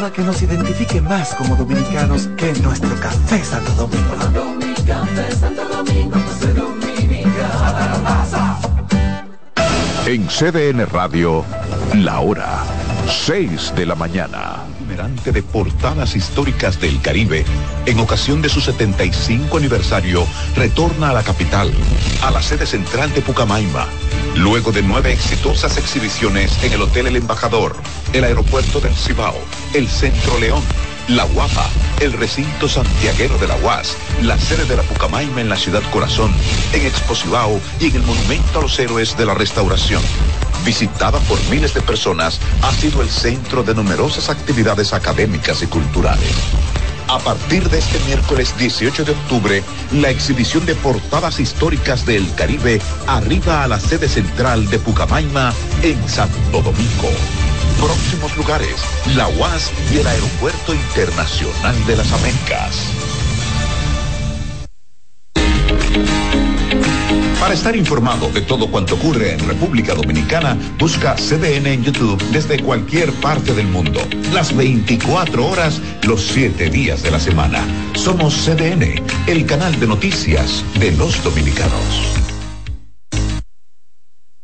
nada que nos identifique más como dominicanos que nuestro café Santo Domingo. Tomando mi café Santo Domingo. En CDN Radio, la hora 6 de la mañana. De portadas históricas del Caribe, en ocasión de su 75 aniversario, retorna a la capital, a la sede central de Pucamaima, luego de nueve exitosas exhibiciones en el Hotel El Embajador, el Aeropuerto del Cibao, el Centro León, La Guapa, el recinto santiaguero de la UAS, la sede de la Pucamaima en la ciudad corazón, en Expo Cibao y en el Monumento a los Héroes de la Restauración. Visitada por miles de personas, ha sido el centro de numerosas actividades académicas y culturales. A partir de este miércoles 18 de octubre, la exhibición de portadas históricas del Caribe arriba a la sede central de Pucamaima en Santo Domingo. Próximos lugares, la UAS y el Aeropuerto Internacional de las Américas. Para estar informado de todo cuanto ocurre en República Dominicana, busca CDN en YouTube desde cualquier parte del mundo. Las 24 horas, los 7 días de la semana. Somos CDN, el canal de noticias de los dominicanos.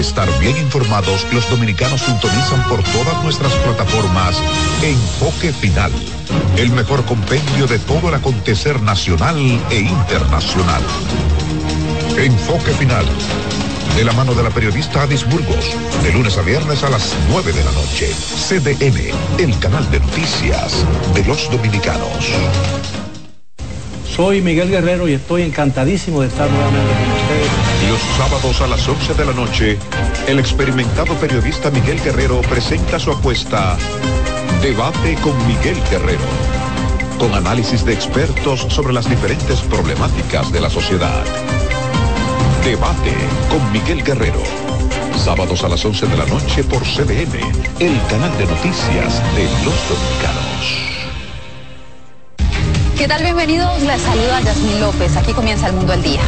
Estar bien informados, los dominicanos sintonizan por todas nuestras plataformas Enfoque Final, el mejor compendio de todo el acontecer nacional e internacional. Enfoque Final, de la mano de la periodista Adis Burgos, de lunes a viernes a las 9 de la noche. CDN, el canal de noticias de los dominicanos. Soy Miguel Guerrero y estoy encantadísimo de estar nuevamente con ustedes. Los sábados a las 11 de la noche, el experimentado periodista Miguel Guerrero presenta su apuesta Debate con Miguel Guerrero, con análisis de expertos sobre las diferentes problemáticas de la sociedad. Debate con Miguel Guerrero. Sábados a las 11 de la noche por CDN, el canal de noticias de los dominicanos. ¿Qué tal? Bienvenidos. Les saluda Yasmín López. Aquí comienza el mundo al día.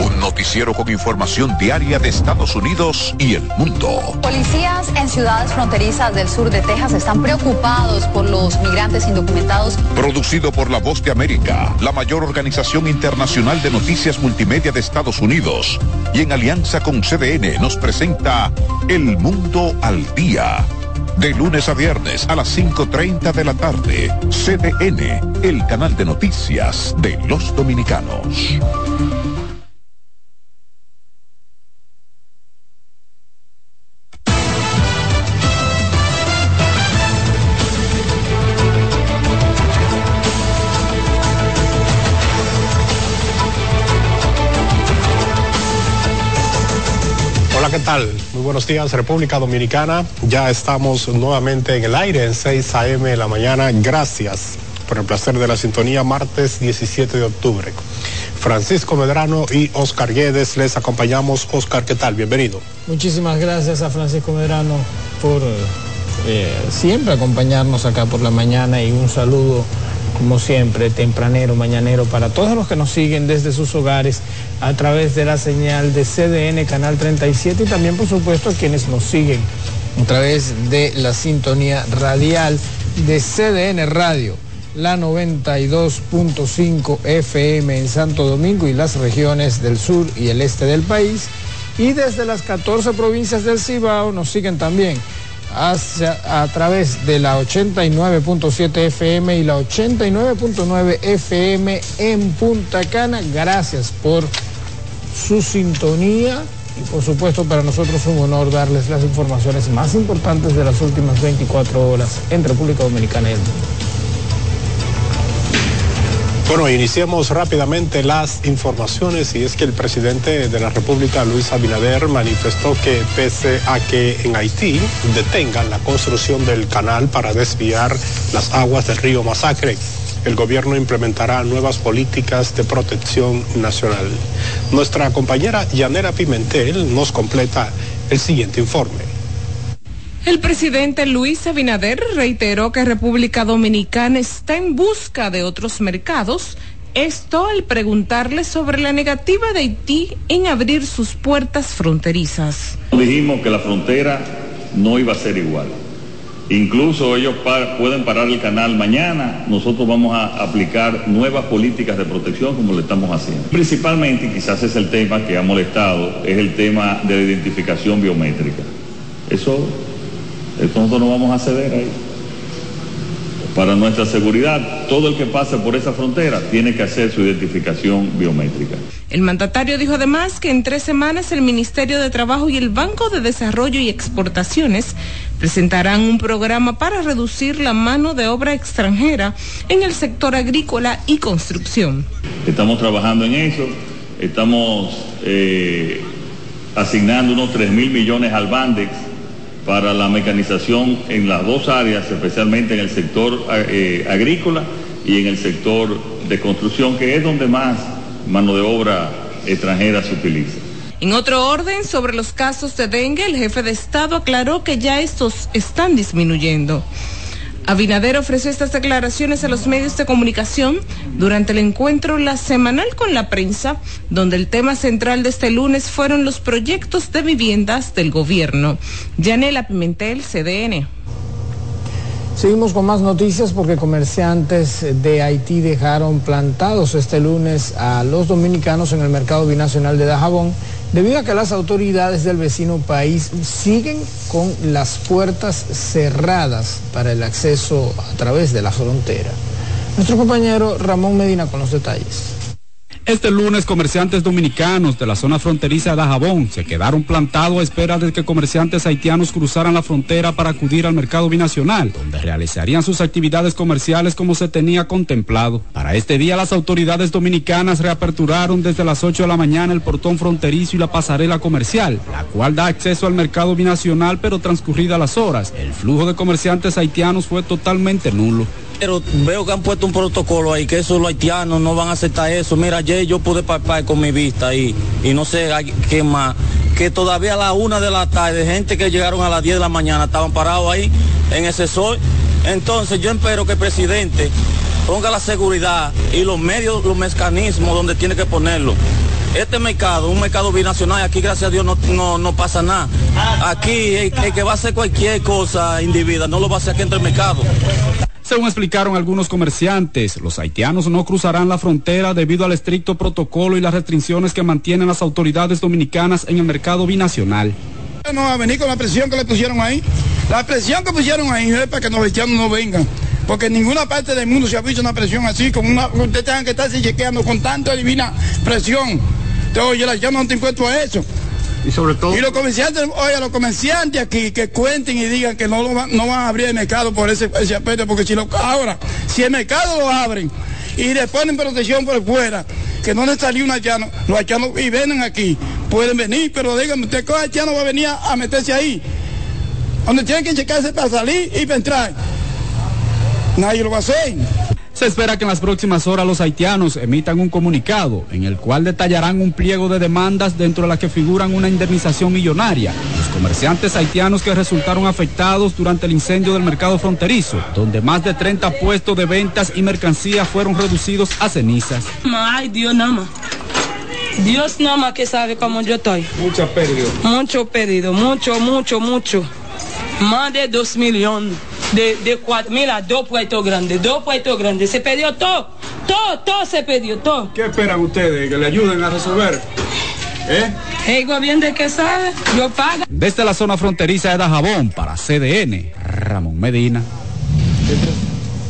Un noticiero con información diaria de Estados Unidos y el mundo. Policías en ciudades fronterizas del sur de Texas están preocupados por los migrantes indocumentados. Producido por La Voz de América, la mayor organización internacional de noticias multimedia de Estados Unidos. Y en alianza con CDN nos presenta El Mundo al Día De lunes a viernes a las 5.30 de la tarde. CDN, el canal de noticias de los dominicanos. Tal? Muy buenos días, República Dominicana. Ya estamos nuevamente en el aire en 6 a.m. de la mañana. Gracias por el placer de la sintonía martes 17 de octubre. Francisco Medrano y Oscar Guedes les acompañamos. Oscar, ¿qué tal? Bienvenido. Muchísimas gracias a Francisco Medrano por eh, siempre acompañarnos acá por la mañana y un saludo como siempre, tempranero, mañanero, para todos los que nos siguen desde sus hogares a través de la señal de CDN Canal 37 y también, por supuesto, a quienes nos siguen a través de la sintonía radial de CDN Radio, la 92.5 FM en Santo Domingo y las regiones del sur y el este del país. Y desde las 14 provincias del Cibao nos siguen también a través de la 89.7 FM y la 89.9 FM en Punta Cana. Gracias por su sintonía y por supuesto para nosotros un honor darles las informaciones más importantes de las últimas 24 horas en República Dominicana y el mundo. Bueno, iniciemos rápidamente las informaciones y es que el presidente de la República, Luis Abinader, manifestó que pese a que en Haití detengan la construcción del canal para desviar las aguas del río Masacre, el gobierno implementará nuevas políticas de protección nacional. Nuestra compañera Yanera Pimentel nos completa el siguiente informe. El presidente Luis Abinader reiteró que República Dominicana está en busca de otros mercados, esto al preguntarle sobre la negativa de Haití en abrir sus puertas fronterizas. Dijimos que la frontera no iba a ser igual. Incluso ellos pueden parar el canal mañana, nosotros vamos a aplicar nuevas políticas de protección como lo estamos haciendo. Principalmente, quizás es el tema que ha molestado, es el tema de la identificación biométrica. Eso nosotros no vamos a ceder ahí. Para nuestra seguridad, todo el que pase por esa frontera tiene que hacer su identificación biométrica. El mandatario dijo además que en tres semanas el Ministerio de Trabajo y el Banco de Desarrollo y Exportaciones presentarán un programa para reducir la mano de obra extranjera en el sector agrícola y construcción. Estamos trabajando en eso, estamos eh, asignando unos 3 mil millones al Bandex para la mecanización en las dos áreas, especialmente en el sector eh, agrícola y en el sector de construcción, que es donde más mano de obra extranjera se utiliza. En otro orden, sobre los casos de dengue, el jefe de Estado aclaró que ya estos están disminuyendo. Abinader ofreció estas declaraciones a los medios de comunicación durante el encuentro La Semanal con la prensa, donde el tema central de este lunes fueron los proyectos de viviendas del gobierno. Yanela Pimentel, CDN. Seguimos con más noticias porque comerciantes de Haití dejaron plantados este lunes a los dominicanos en el mercado binacional de Dajabón debido a que las autoridades del vecino país siguen con las puertas cerradas para el acceso a través de la frontera. Nuestro compañero Ramón Medina con los detalles. Este lunes, comerciantes dominicanos de la zona fronteriza de Dajabón se quedaron plantados a espera de que comerciantes haitianos cruzaran la frontera para acudir al mercado binacional, donde realizarían sus actividades comerciales como se tenía contemplado. Para este día, las autoridades dominicanas reaperturaron desde las 8 de la mañana el portón fronterizo y la pasarela comercial, la cual da acceso al mercado binacional, pero transcurridas las horas, el flujo de comerciantes haitianos fue totalmente nulo. Pero veo que han puesto un protocolo ahí, que eso los haitianos no van a aceptar eso. Mira, ayer yo pude papar con mi vista ahí y no sé qué más. Que todavía a la una de la tarde, gente que llegaron a las 10 de la mañana estaban parados ahí en ese sol. Entonces yo espero que el presidente ponga la seguridad y los medios, los mecanismos donde tiene que ponerlo. Este mercado, un mercado binacional, aquí gracias a Dios no, no, pasa nada. Aquí el, que va a hacer cualquier cosa individa no lo va a hacer aquí entre el mercado. Según explicaron algunos comerciantes, los haitianos no cruzarán la frontera debido al estricto protocolo y las restricciones que mantienen las autoridades dominicanas en el mercado binacional. No va a venir con la presión que le pusieron ahí. La presión que pusieron ahí es para que los haitianos no vengan. Porque en ninguna parte del mundo se ha visto una presión así, como una, ustedes tengan que estarse chequeando con tanta divina presión. Entonces, haitianos no te encuentro a eso. Y sobre todo... Y los comerciantes, oye, los comerciantes aquí que cuenten y digan que no, no van a abrir el mercado por ese, ese aspecto, porque si lo, ahora, si el mercado lo abren y le ponen protección por fuera, que no les salió un haitiano, los haitianos y vienen aquí, pueden venir, pero díganme, ¿usted qué haitiano va a venir a, a meterse ahí? Donde tienen que checarse para salir y para entrar. Nadie lo va a hacer. Se espera que en las próximas horas los haitianos emitan un comunicado en el cual detallarán un pliego de demandas dentro de las que figuran una indemnización millonaria. Los comerciantes haitianos que resultaron afectados durante el incendio del mercado fronterizo, donde más de 30 puestos de ventas y mercancías fueron reducidos a cenizas. Ay, Dios nada más. Dios nada más que sabe cómo yo estoy. Mucha pérdida. Mucho pedido, mucho, mucho, mucho. Más de dos millones. De, de cuatro, mira, dos puestos grandes, dos puestos grandes. Se perdió todo, todo, todo se perdió, todo. ¿Qué esperan ustedes? ¿Que le ayuden a resolver? ¿Eh? El gobierno que sabe, yo pago. Desde la zona fronteriza de Dajabón para CDN, Ramón Medina.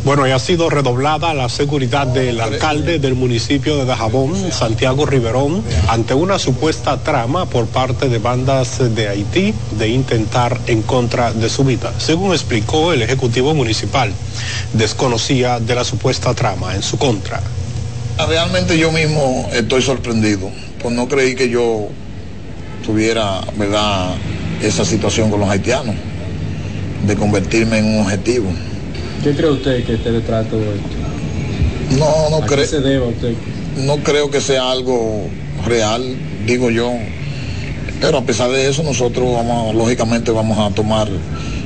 Bueno, y ha sido redoblada la seguridad del alcalde del municipio de Dajabón, Santiago Riverón, ante una supuesta trama por parte de bandas de Haití de intentar en contra de su vida. Según explicó el Ejecutivo Municipal, desconocía de la supuesta trama en su contra. Realmente yo mismo estoy sorprendido, pues no creí que yo tuviera, ¿verdad?, esa situación con los haitianos, de convertirme en un objetivo. ¿Qué cree usted que esté detrás de todo esto? No, no ¿A qué creo. se debe a usted? No creo que sea algo real, digo yo. Pero a pesar de eso, nosotros vamos, lógicamente vamos a tomar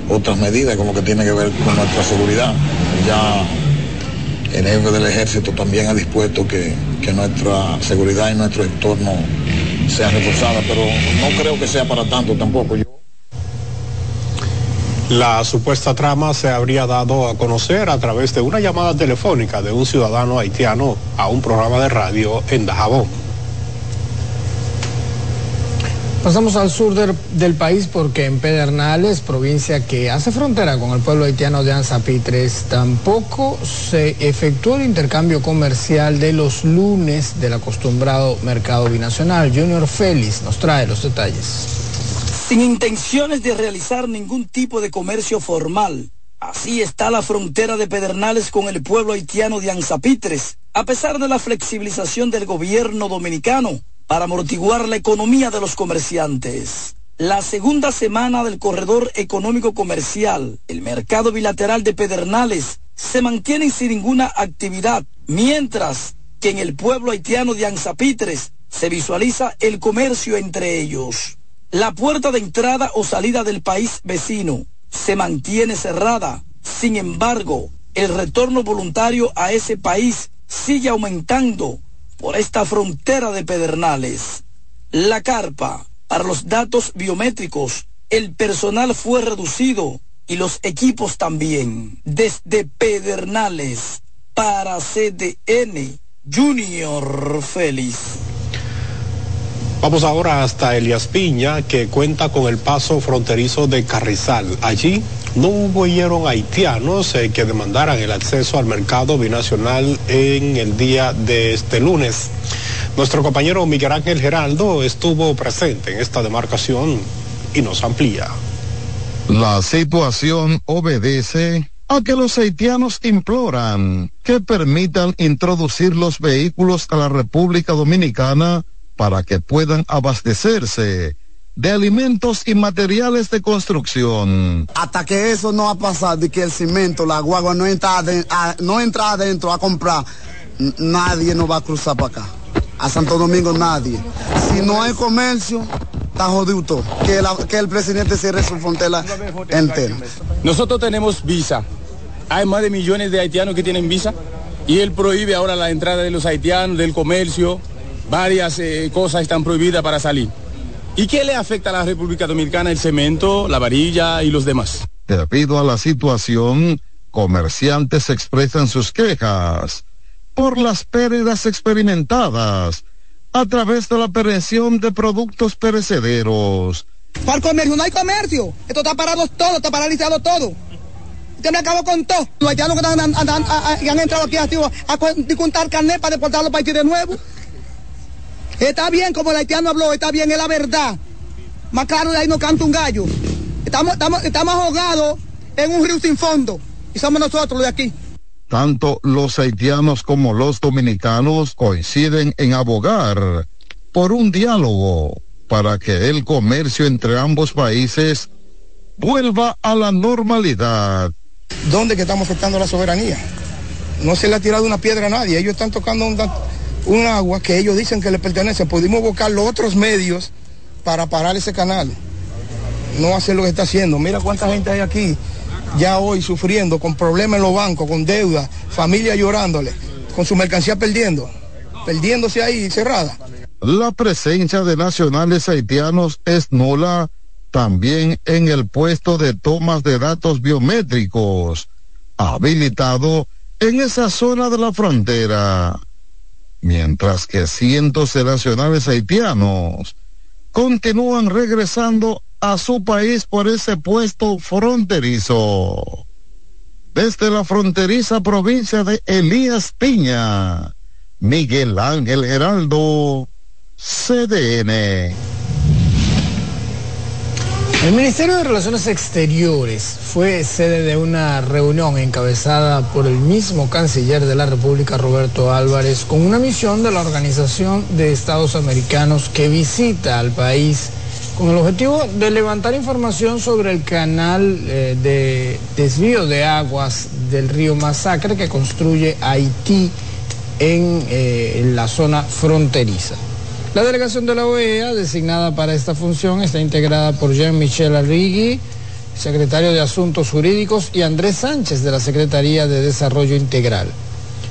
otras medidas con lo que tiene que ver con nuestra seguridad. Ya el jefe del ejército también ha dispuesto que, que nuestra seguridad y nuestro entorno sea reforzada, pero no creo que sea para tanto tampoco. Yo La supuesta trama se habría dado a conocer a través de una llamada telefónica de un ciudadano haitiano a un programa de radio en Dajabón. Pasamos al sur del, país porque en Pedernales, provincia que hace frontera con el pueblo haitiano de Anzapitres, tampoco se efectuó el intercambio comercial de los lunes del acostumbrado mercado binacional. Junior Félix nos trae los detalles. Sin intenciones de realizar ningún tipo de comercio formal. Así está la frontera de Pedernales con el pueblo haitiano de Anzapitres, a pesar de la flexibilización del gobierno dominicano para amortiguar la economía de los comerciantes. La segunda semana del corredor económico comercial, el mercado bilateral de Pedernales, se mantiene sin ninguna actividad, mientras que en el pueblo haitiano de Anzapitres se visualiza el comercio entre ellos. La puerta de entrada o salida del país vecino se mantiene cerrada. Sin embargo, el retorno voluntario a ese país sigue aumentando por esta frontera de Pedernales. La carpa, para los datos biométricos, el personal fue reducido y los equipos también. Desde Pedernales, para CDN, Junior Félix. Vamos ahora hasta Elias Piña, que cuenta con el paso fronterizo de Carrizal. Allí no hubo haitianos eh, que demandaran el acceso al mercado binacional en el día de este lunes. Nuestro compañero Miguel Ángel Geraldo estuvo presente en esta demarcación y nos amplía. La situación obedece a que los haitianos imploran que permitan introducir los vehículos a la República Dominicana para que puedan abastecerse de alimentos y materiales de construcción. Hasta que eso no ha pasado y que el cemento, la guagua no entra, aden- a- no entra adentro a comprar, nadie nos va a cruzar para acá. A Santo Domingo nadie. Si no hay comercio, está jodido todo. Que, la- que el presidente cierre su frontera entera. Nosotros tenemos visa. Hay más de millones de haitianos que tienen visa y él prohíbe ahora la entrada de los haitianos, del comercio. Varias eh, cosas están prohibidas para salir. ¿Y qué le afecta a la República Dominicana el cemento, la varilla y los demás? Debido a la situación, comerciantes expresan sus quejas por las pérdidas experimentadas a través de la aprehensión de productos perecederos Para el comercio, no hay comercio. Esto está parado todo, está paralizado todo. Usted me acabó con todo. Los haitianos que han, han, han, han entrado aquí a, a, a contar carnet para deportar los países de nuevo. Está bien, como el haitiano habló, está bien, es la verdad. Más claro de ahí no canta un gallo. Estamos, estamos, estamos ahogados en un río sin fondo. Y somos nosotros los de aquí. Tanto los haitianos como los dominicanos coinciden en abogar por un diálogo para que el comercio entre ambos países vuelva a la normalidad. ¿Dónde que estamos afectando la soberanía? No se le ha tirado una piedra a nadie. Ellos están tocando un, un agua que ellos dicen que le pertenece. Pudimos buscar los otros medios para parar ese canal. No hacer lo que está haciendo. Mira cuánta gente hay aquí ya hoy sufriendo, con problemas en los bancos, con deuda, familia llorándole, con su mercancía perdiendo, perdiéndose ahí cerrada. La presencia de nacionales haitianos es nula también en el puesto de tomas de datos biométricos, habilitado en esa zona de la frontera, mientras que cientos de nacionales haitianos continúan regresando a su país por ese puesto fronterizo. Desde la fronteriza provincia de Elías Piña, Miguel Ángel Heraldo, CDN. El Ministerio de Relaciones Exteriores fue sede de una reunión encabezada por el mismo canciller de la República, Roberto Álvarez, con una misión de la Organización de Estados Americanos que visita al país con el objetivo de levantar información sobre el canal eh, de desvío de aguas del río Masacre que construye Haití en, eh, en la zona fronteriza. La delegación de la OEA designada para esta función está integrada por Jean-Michel Arrigui, secretario de Asuntos Jurídicos, y Andrés Sánchez de la Secretaría de Desarrollo Integral.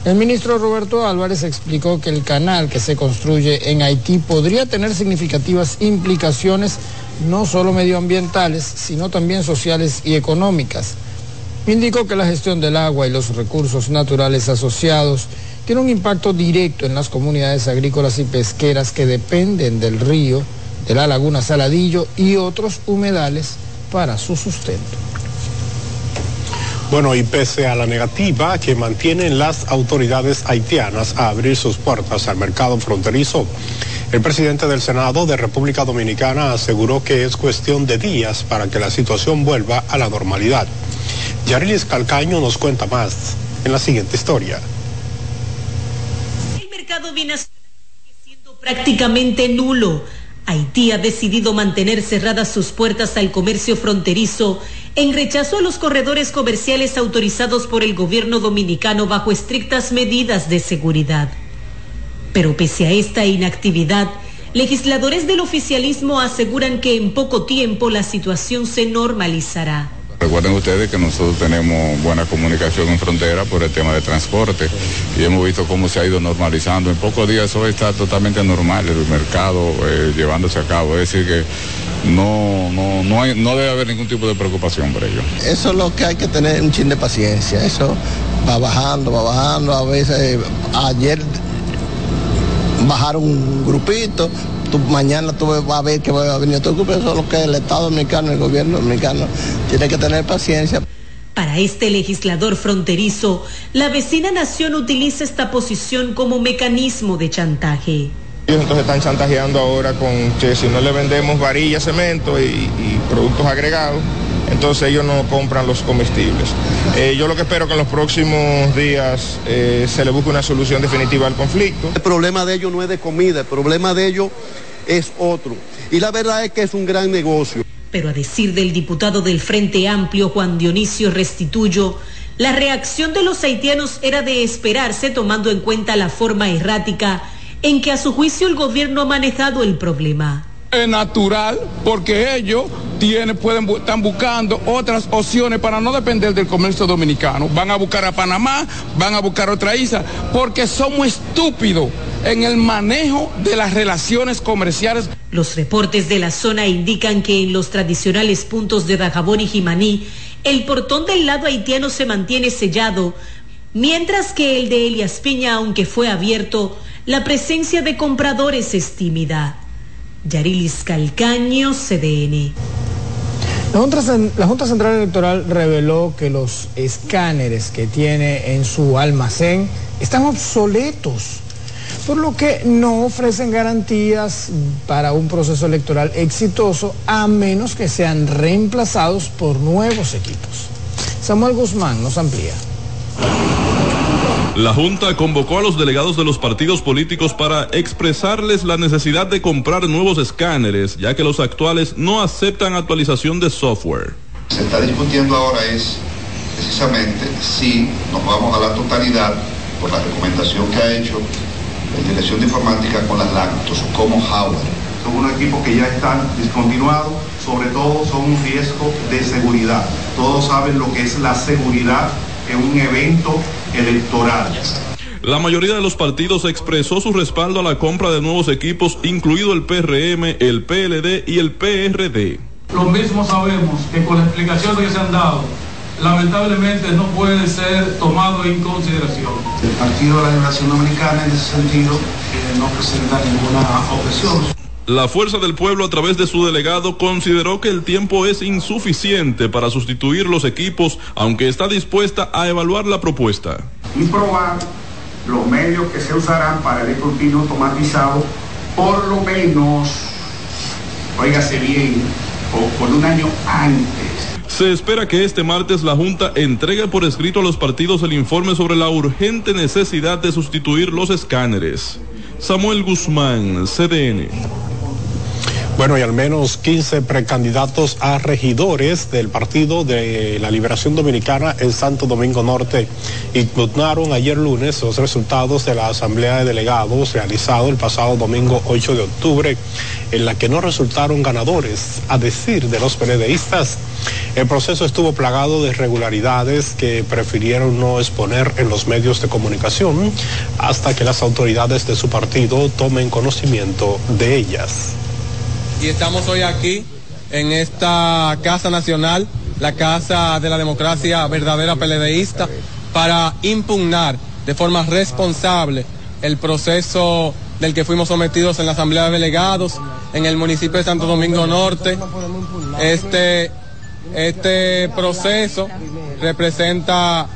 El ministro Roberto Álvarez explicó que el canal que se construye en Haití podría tener significativas implicaciones no solo medioambientales, sino también sociales y económicas. Indicó que la gestión del agua y los recursos naturales asociados tiene un impacto directo en las comunidades agrícolas y pesqueras que dependen del río, de la laguna Saladillo y otros humedales para su sustento. Bueno, y pese a la negativa que mantienen las autoridades haitianas a abrir sus puertas al mercado fronterizo, el presidente del Senado de República Dominicana aseguró que es cuestión de días para que la situación vuelva a la normalidad. Yarilis Calcaño nos cuenta más en la siguiente historia. Siendo prácticamente nulo. Haití ha decidido mantener cerradas sus puertas al comercio fronterizo en rechazo a los corredores comerciales autorizados por el gobierno dominicano bajo estrictas medidas de seguridad. Pero pese a esta inactividad, legisladores del oficialismo aseguran que en poco tiempo la situación se normalizará. Recuerden ustedes que nosotros tenemos buena comunicación en frontera por el tema de transporte y hemos visto cómo se ha ido normalizando. En pocos días eso está totalmente normal, el mercado eh, llevándose a cabo. Es decir, que no, no, no, debe haber ningún tipo de preocupación por ello. Eso es lo que hay que tener un chin de paciencia. Eso va bajando, va bajando. A veces, ayer bajaron un grupito, tú, mañana tú vas a ver que va a venir otro grupo. Eso es lo que el Estado dominicano, el gobierno dominicano, tiene que tener paciencia. Para este legislador fronterizo, la vecina nación utiliza esta posición como mecanismo de chantaje. Ellos entonces están chantajeando ahora con que si no le vendemos varillas, cemento y, y productos agregados, entonces ellos no compran los comestibles. Eh, yo lo que espero que en los próximos días eh, se le busque una solución definitiva al conflicto. El problema de ellos no es de comida, el problema de ellos es otro. Y la verdad es que es un gran negocio. Pero a decir del diputado del Frente Amplio, Juan Dionisio Restituyo, la reacción de los haitianos era de esperarse tomando en cuenta la forma errática en que a su juicio el gobierno ha manejado el problema. Es natural porque ellos tienen, pueden, están buscando otras opciones para no depender del comercio dominicano. Van a buscar a Panamá, van a buscar otra isla, porque somos estúpidos en el manejo de las relaciones comerciales. Los reportes de la zona indican que en los tradicionales puntos de Dajabón y Jimaní, el portón del lado haitiano se mantiene sellado, mientras que el de Elias Piña, aunque fue abierto, la presencia de compradores es tímida. Yarilis Calcaño, CDN. La Junta, Central Electoral reveló que los escáneres que tiene en su almacén están obsoletos, por lo que no ofrecen garantías para un proceso electoral exitoso a menos que sean reemplazados por nuevos equipos. Samuel Guzmán nos amplía. La Junta convocó a los delegados de los partidos políticos para expresarles la necesidad de comprar nuevos escáneres, ya que los actuales no aceptan actualización de software. Se está discutiendo ahora es precisamente si nos vamos a la totalidad por la recomendación que ha hecho la Dirección de Informática con las lactos como hardware. Son unos equipos que ya están discontinuados, sobre todo son un riesgo de seguridad. Todos saben lo que es la seguridad en un evento electoral. La mayoría de los partidos expresó su respaldo a la compra de nuevos equipos, incluido el PRM, el PLD y el PRD. Lo mismo sabemos que con las explicaciones que se han dado, lamentablemente no puede ser tomado en consideración. El Partido de la Liberación Dominicana en ese sentido eh, no presenta ninguna objeción. La Fuerza del Pueblo a través de su delegado consideró que el tiempo es insuficiente para sustituir los equipos, aunque está dispuesta a evaluar la propuesta. Y probar los medios que se usarán para el escrutinio automatizado, por lo menos, óigase bien, o por un año antes. Se espera que este martes la Junta entregue por escrito a los partidos el informe sobre la urgente necesidad de sustituir los escáneres. Samuel Guzmán, CDN. Bueno, y al menos 15 precandidatos a regidores del Partido de la Liberación Dominicana en Santo Domingo Norte impugnaron ayer lunes los resultados de la Asamblea de Delegados realizado el pasado domingo 8 de octubre, en la que no resultaron ganadores, a decir de los PLDistas. El proceso estuvo plagado de irregularidades que prefirieron no exponer en los medios de comunicación hasta que las autoridades de su partido tomen conocimiento de ellas y estamos hoy aquí en esta Casa Nacional, la Casa de la Democracia Verdadera PLDista, para impugnar de forma responsable el proceso del que fuimos sometidos en la Asamblea de Delegados en el municipio de Santo Domingo Norte. Este, este proceso representa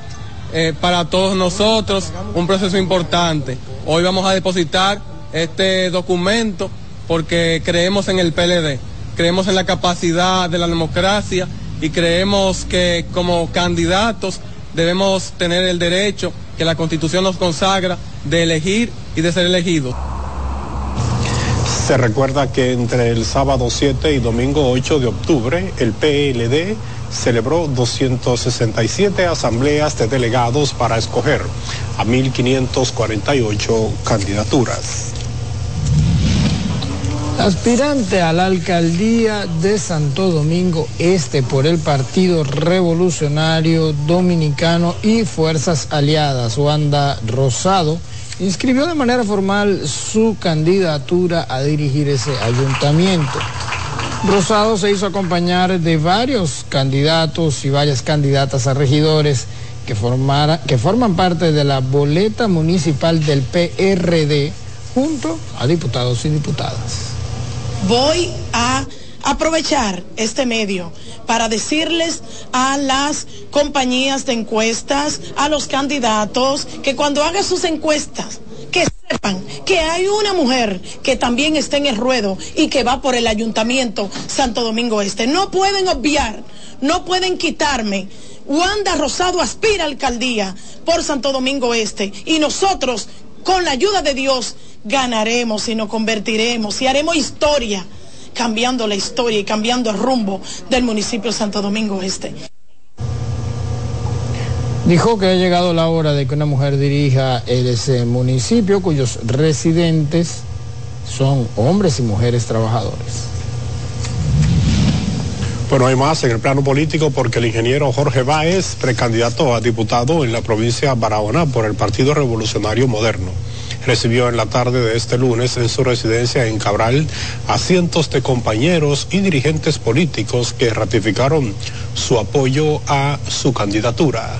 eh, para todos nosotros un proceso importante. Hoy vamos a depositar este documento porque creemos en el PLD, creemos en la capacidad de la democracia y creemos que como candidatos debemos tener el derecho que la Constitución nos consagra de elegir y de ser elegidos. Se recuerda que entre el sábado 7 y domingo 8 de octubre el PLD celebró 267 asambleas de delegados para escoger a 1.548 candidaturas. Aspirante a la alcaldía de Santo Domingo Este por el Partido Revolucionario Dominicano y Fuerzas Aliadas, Wanda Rosado, inscribió de manera formal su candidatura a dirigir ese ayuntamiento. Rosado se hizo acompañar de varios candidatos y varias candidatas a regidores que, que forman parte de la boleta municipal del PRD junto a diputados y diputadas voy a aprovechar este medio para decirles a las compañías de encuestas, a los candidatos, que cuando hagan sus encuestas, que sepan que hay una mujer que también está en el ruedo y que va por el ayuntamiento Santo Domingo Este. No pueden obviar, no pueden quitarme. Wanda Rosado aspira a alcaldía por Santo Domingo Este y nosotros, con la ayuda de Dios, ganaremos y nos convertiremos y haremos historia, cambiando la historia y cambiando el rumbo del municipio de Santo Domingo Este. Dijo que ha llegado la hora de que una mujer dirija ese municipio cuyos residentes son hombres y mujeres trabajadores. Bueno, hay más en el plano político porque el ingeniero Jorge Báez, precandidato a diputado en la provincia de Barahona por el Partido Revolucionario Moderno recibió en la tarde de este lunes en su residencia en Cabral a cientos de compañeros y dirigentes políticos que ratificaron su apoyo a su candidatura.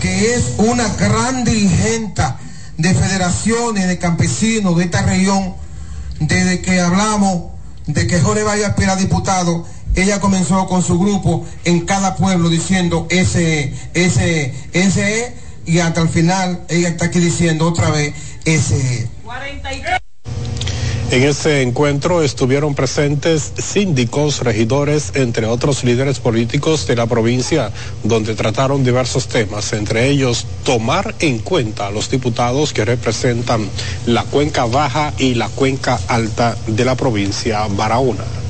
Que es una gran dirigente de federaciones de campesinos de esta región, desde que hablamos de que Jorge vaya a diputado, ella comenzó con su grupo en cada pueblo diciendo ese, ese, ese, y hasta el final ella está aquí diciendo otra vez ese. En ese encuentro estuvieron presentes síndicos, regidores, entre otros líderes políticos de la provincia, donde trataron diversos temas, entre ellos tomar en cuenta a los diputados que representan la cuenca baja y la cuenca alta de la provincia Barahona.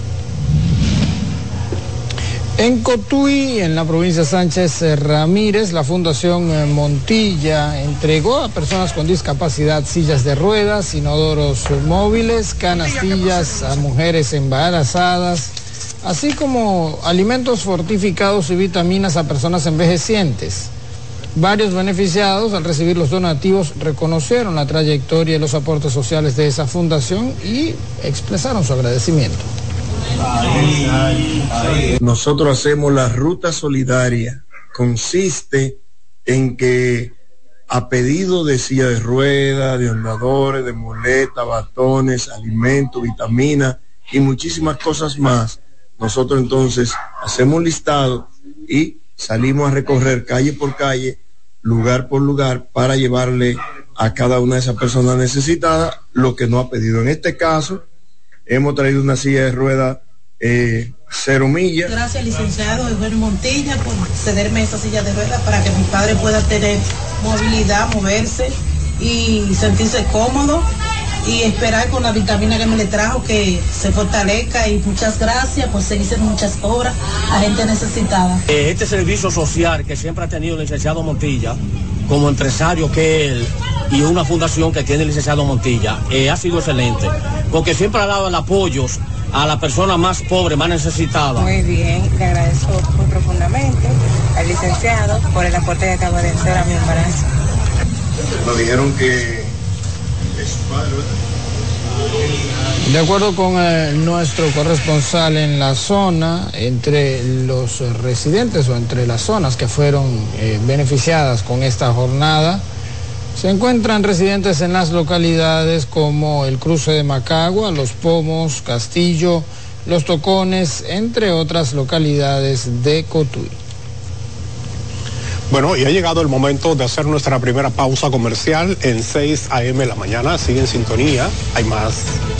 En Cotuí, en la provincia Sánchez eh, Ramírez, la Fundación eh, Montilla entregó a personas con discapacidad sillas de ruedas, inodoros móviles, canastillas a mujeres embarazadas, así como alimentos fortificados y vitaminas a personas envejecientes. Varios beneficiados al recibir los donativos reconocieron la trayectoria y los aportes sociales de esa fundación y expresaron su agradecimiento. Nosotros hacemos la ruta solidaria. Consiste en que a pedido de silla de ruedas, de andadores, de muletas, batones, alimentos, vitaminas y muchísimas cosas más, nosotros entonces hacemos un listado y salimos a recorrer calle por calle, lugar por lugar, para llevarle a cada una de esas personas necesitadas lo que no ha pedido. En este caso, hemos traído una silla de ruedas eh, cero millas. Gracias, licenciado Eugenio Montilla, por cederme esa silla de ruedas para que mi padre pueda tener movilidad, moverse y sentirse cómodo y esperar con la vitamina que me le trajo que se fortalezca y muchas gracias por seguirse muchas obras a gente necesitada. Eh, Este servicio social que siempre ha tenido el licenciado Montilla, como empresario que él y una fundación que tiene el licenciado Montilla, eh, ha sido excelente, porque siempre ha dado el apoyo a la persona más pobre, más necesitada. Muy bien, le agradezco muy profundamente al licenciado por el aporte que acaba de hacer a mi embarazo. Nos dijeron que es su padre, De acuerdo con eh, nuestro corresponsal en la zona, entre los residentes o entre las zonas que fueron eh, beneficiadas con esta jornada, se encuentran residentes en las localidades como el cruce de Macagua, Los Pomos, Castillo, Los Tocones, entre otras localidades de Cotuí. Bueno, y ha llegado el momento de hacer nuestra primera pausa comercial en 6 a.m. la mañana. Sigue en sintonía. Hay más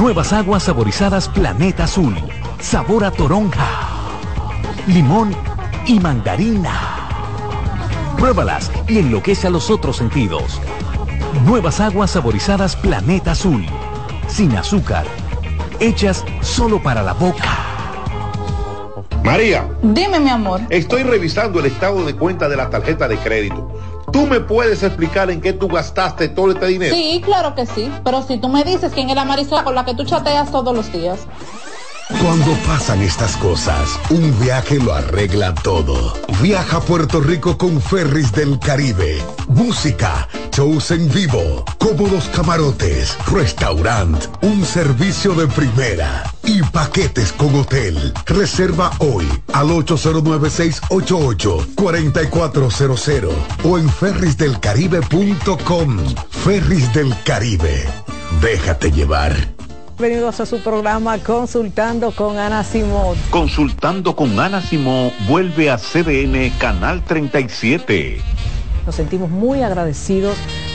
Nuevas aguas saborizadas Planeta Azul. Sabor a toronja, limón y mandarina. Pruébalas y enloquece a los otros sentidos. Nuevas aguas saborizadas Planeta Azul. Sin azúcar. Hechas solo para la boca. María, Dime, mi amor. estoy revisando el estado de cuenta de la tarjeta de crédito. ¿Tú me puedes explicar en qué tú gastaste todo este dinero? Sí, claro que sí. Pero si tú me dices quién es la Marisol con la que tú chateas todos los días. Cuando pasan estas cosas, un viaje lo arregla todo. Viaja a Puerto Rico con Ferris del Caribe. Música, shows en vivo, cómodos camarotes, restaurant, un servicio de primera y paquetes con hotel. Reserva hoy al 809-688-4400 o en ferrisdelcaribe.com. Ferris del Caribe. Déjate llevar. Bienvenidos a su programa Consultando con Ana Simón. Consultando con Ana Simón vuelve a CDN Canal 37. Nos sentimos muy agradecidos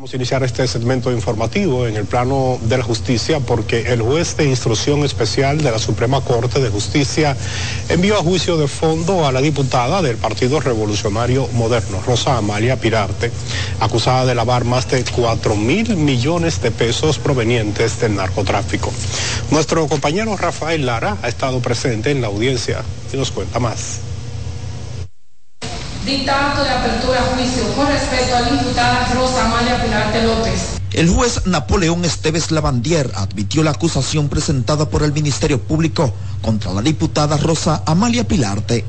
Vamos a iniciar este segmento informativo en el plano de la justicia porque el juez de instrucción especial de la Suprema Corte de Justicia envió a juicio de fondo a la diputada del Partido Revolucionario Moderno, Rosa Amalia Pirarte, acusada de lavar más de 4 mil millones de pesos provenientes del narcotráfico. Nuestro compañero Rafael Lara ha estado presente en la audiencia y nos cuenta más de apertura a juicio con respecto a la imputada Rosa Amalia López. El juez Napoleón Esteves Lavandier admitió la acusación presentada por el Ministerio Público contra la diputada Rosa Amalia Pilarte.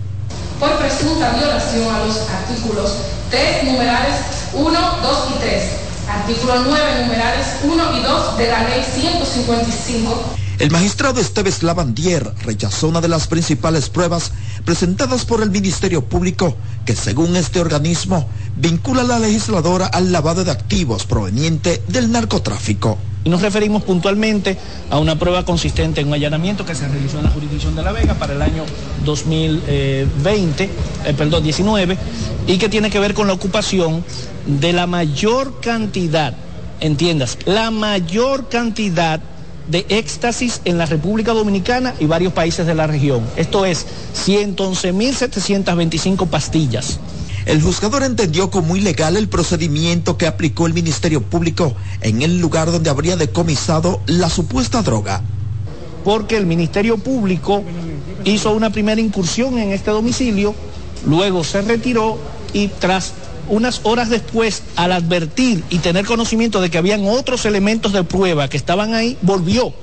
Por presunta violación a los artículos 3 numerales 1, 2 y 3, artículo 9 numerales 1 y 2 de la ley 155 el magistrado Esteves Lavandier rechazó una de las principales pruebas presentadas por el Ministerio Público que según este organismo vincula a la legisladora al lavado de activos proveniente del narcotráfico. Y nos referimos puntualmente a una prueba consistente en un allanamiento que se realizó en la jurisdicción de La Vega para el año 2020, eh, perdón, 19, y que tiene que ver con la ocupación de la mayor cantidad, entiendas, la mayor cantidad de éxtasis en la República Dominicana y varios países de la región. Esto es 111.725 pastillas. El juzgador entendió como ilegal el procedimiento que aplicó el Ministerio Público en el lugar donde habría decomisado la supuesta droga. Porque el Ministerio Público hizo una primera incursión en este domicilio, luego se retiró y tras unas horas después, al advertir y tener conocimiento de que habían otros elementos de prueba que estaban ahí, volvió.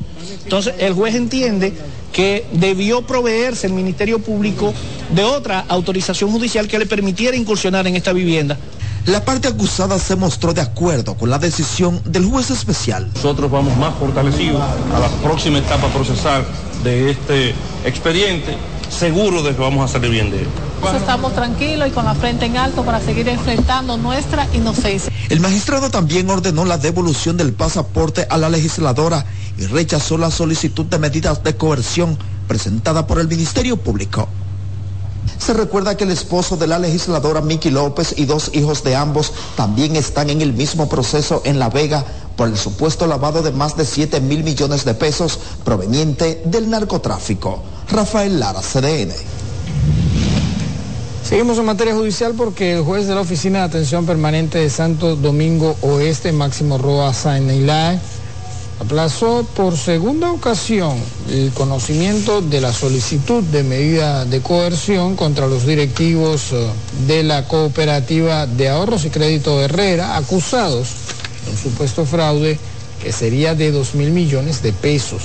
Entonces, el juez entiende que debió proveerse el Ministerio Público de otra autorización judicial que le permitiera incursionar en esta vivienda. La parte acusada se mostró de acuerdo con la decisión del juez especial. Nosotros vamos más fortalecidos a la próxima etapa procesal de este expediente, seguro de que vamos a salir bien de él estamos tranquilos y con la frente en alto para seguir enfrentando nuestra inocencia. El magistrado también ordenó la devolución del pasaporte a la legisladora y rechazó la solicitud de medidas de coerción presentada por el Ministerio Público. Se recuerda que el esposo de la legisladora Miki López y dos hijos de ambos también están en el mismo proceso en La Vega por el supuesto lavado de más de 7 mil millones de pesos proveniente del narcotráfico. Rafael Lara, CDN. Seguimos en materia judicial porque el juez de la Oficina de Atención Permanente de Santo Domingo Oeste, Máximo Roa Sainilay, aplazó por segunda ocasión el conocimiento de la solicitud de medida de coerción contra los directivos eh, de la cooperativa de ahorros y crédito Herrera, acusados de un supuesto fraude que sería de 2 mil millones de pesos.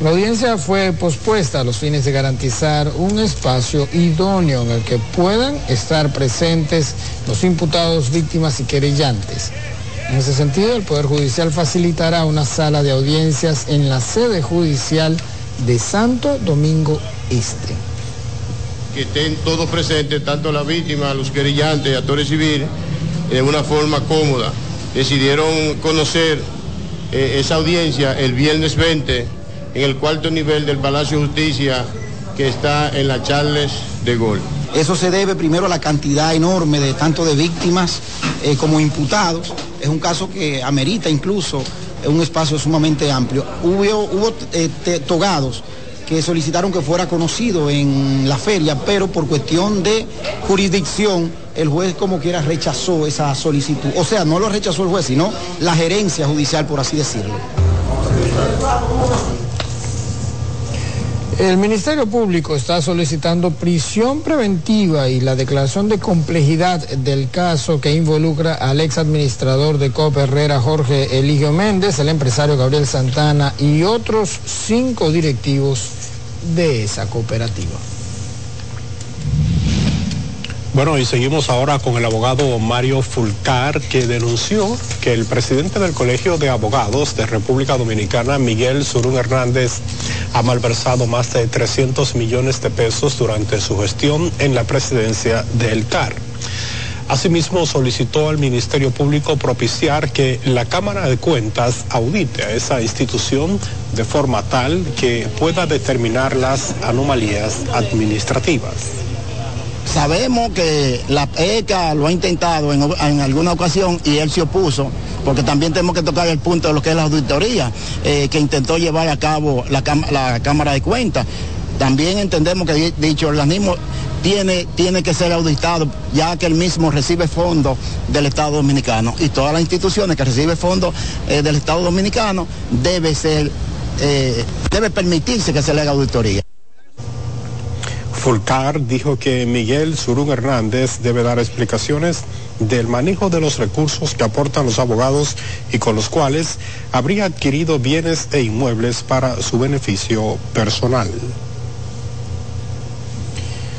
La audiencia fue pospuesta a los fines de garantizar un espacio idóneo en el que puedan estar presentes los imputados, víctimas y querellantes. En ese sentido, el Poder Judicial facilitará una sala de audiencias en la sede judicial de Santo Domingo Este. Que estén todos presentes, tanto la víctima, los querellantes, actores civiles, de una forma cómoda. Decidieron conocer eh, esa audiencia el viernes 20 en el cuarto nivel del Palacio de Justicia que está en la Charles de Gaulle. Eso se debe primero a la cantidad enorme de tanto de víctimas eh, como imputados. Es un caso que amerita incluso un espacio sumamente amplio. Hubo, hubo eh, togados que solicitaron que fuera conocido en la feria, pero por cuestión de jurisdicción, el juez como quiera rechazó esa solicitud. O sea, no lo rechazó el juez, sino la gerencia judicial, por así decirlo. El Ministerio Público está solicitando prisión preventiva y la declaración de complejidad del caso que involucra al ex administrador de COP Herrera Jorge Eligio Méndez, el empresario Gabriel Santana y otros cinco directivos de esa cooperativa. Bueno, y seguimos ahora con el abogado Mario Fulcar, que denunció que el presidente del Colegio de Abogados de República Dominicana, Miguel Surún Hernández, ha malversado más de 300 millones de pesos durante su gestión en la presidencia del CAR. Asimismo, solicitó al Ministerio Público propiciar que la Cámara de Cuentas audite a esa institución de forma tal que pueda determinar las anomalías administrativas. Sabemos que la ECA lo ha intentado en, alguna ocasión y él se opuso porque también tenemos que tocar el punto de lo que es la auditoría eh, que intentó llevar a cabo la, Cámara de Cuentas. También entendemos que dicho organismo tiene, tiene que ser auditado, ya que el mismo recibe fondos del Estado Dominicano y todas las instituciones que reciben fondos eh, del Estado Dominicano debe ser, eh, debe permitirse que se le haga auditoría. Fulcar dijo que Miguel Surún Hernández debe dar explicaciones del manejo de los recursos que aportan los abogados y con los cuales habría adquirido bienes e inmuebles para su beneficio personal.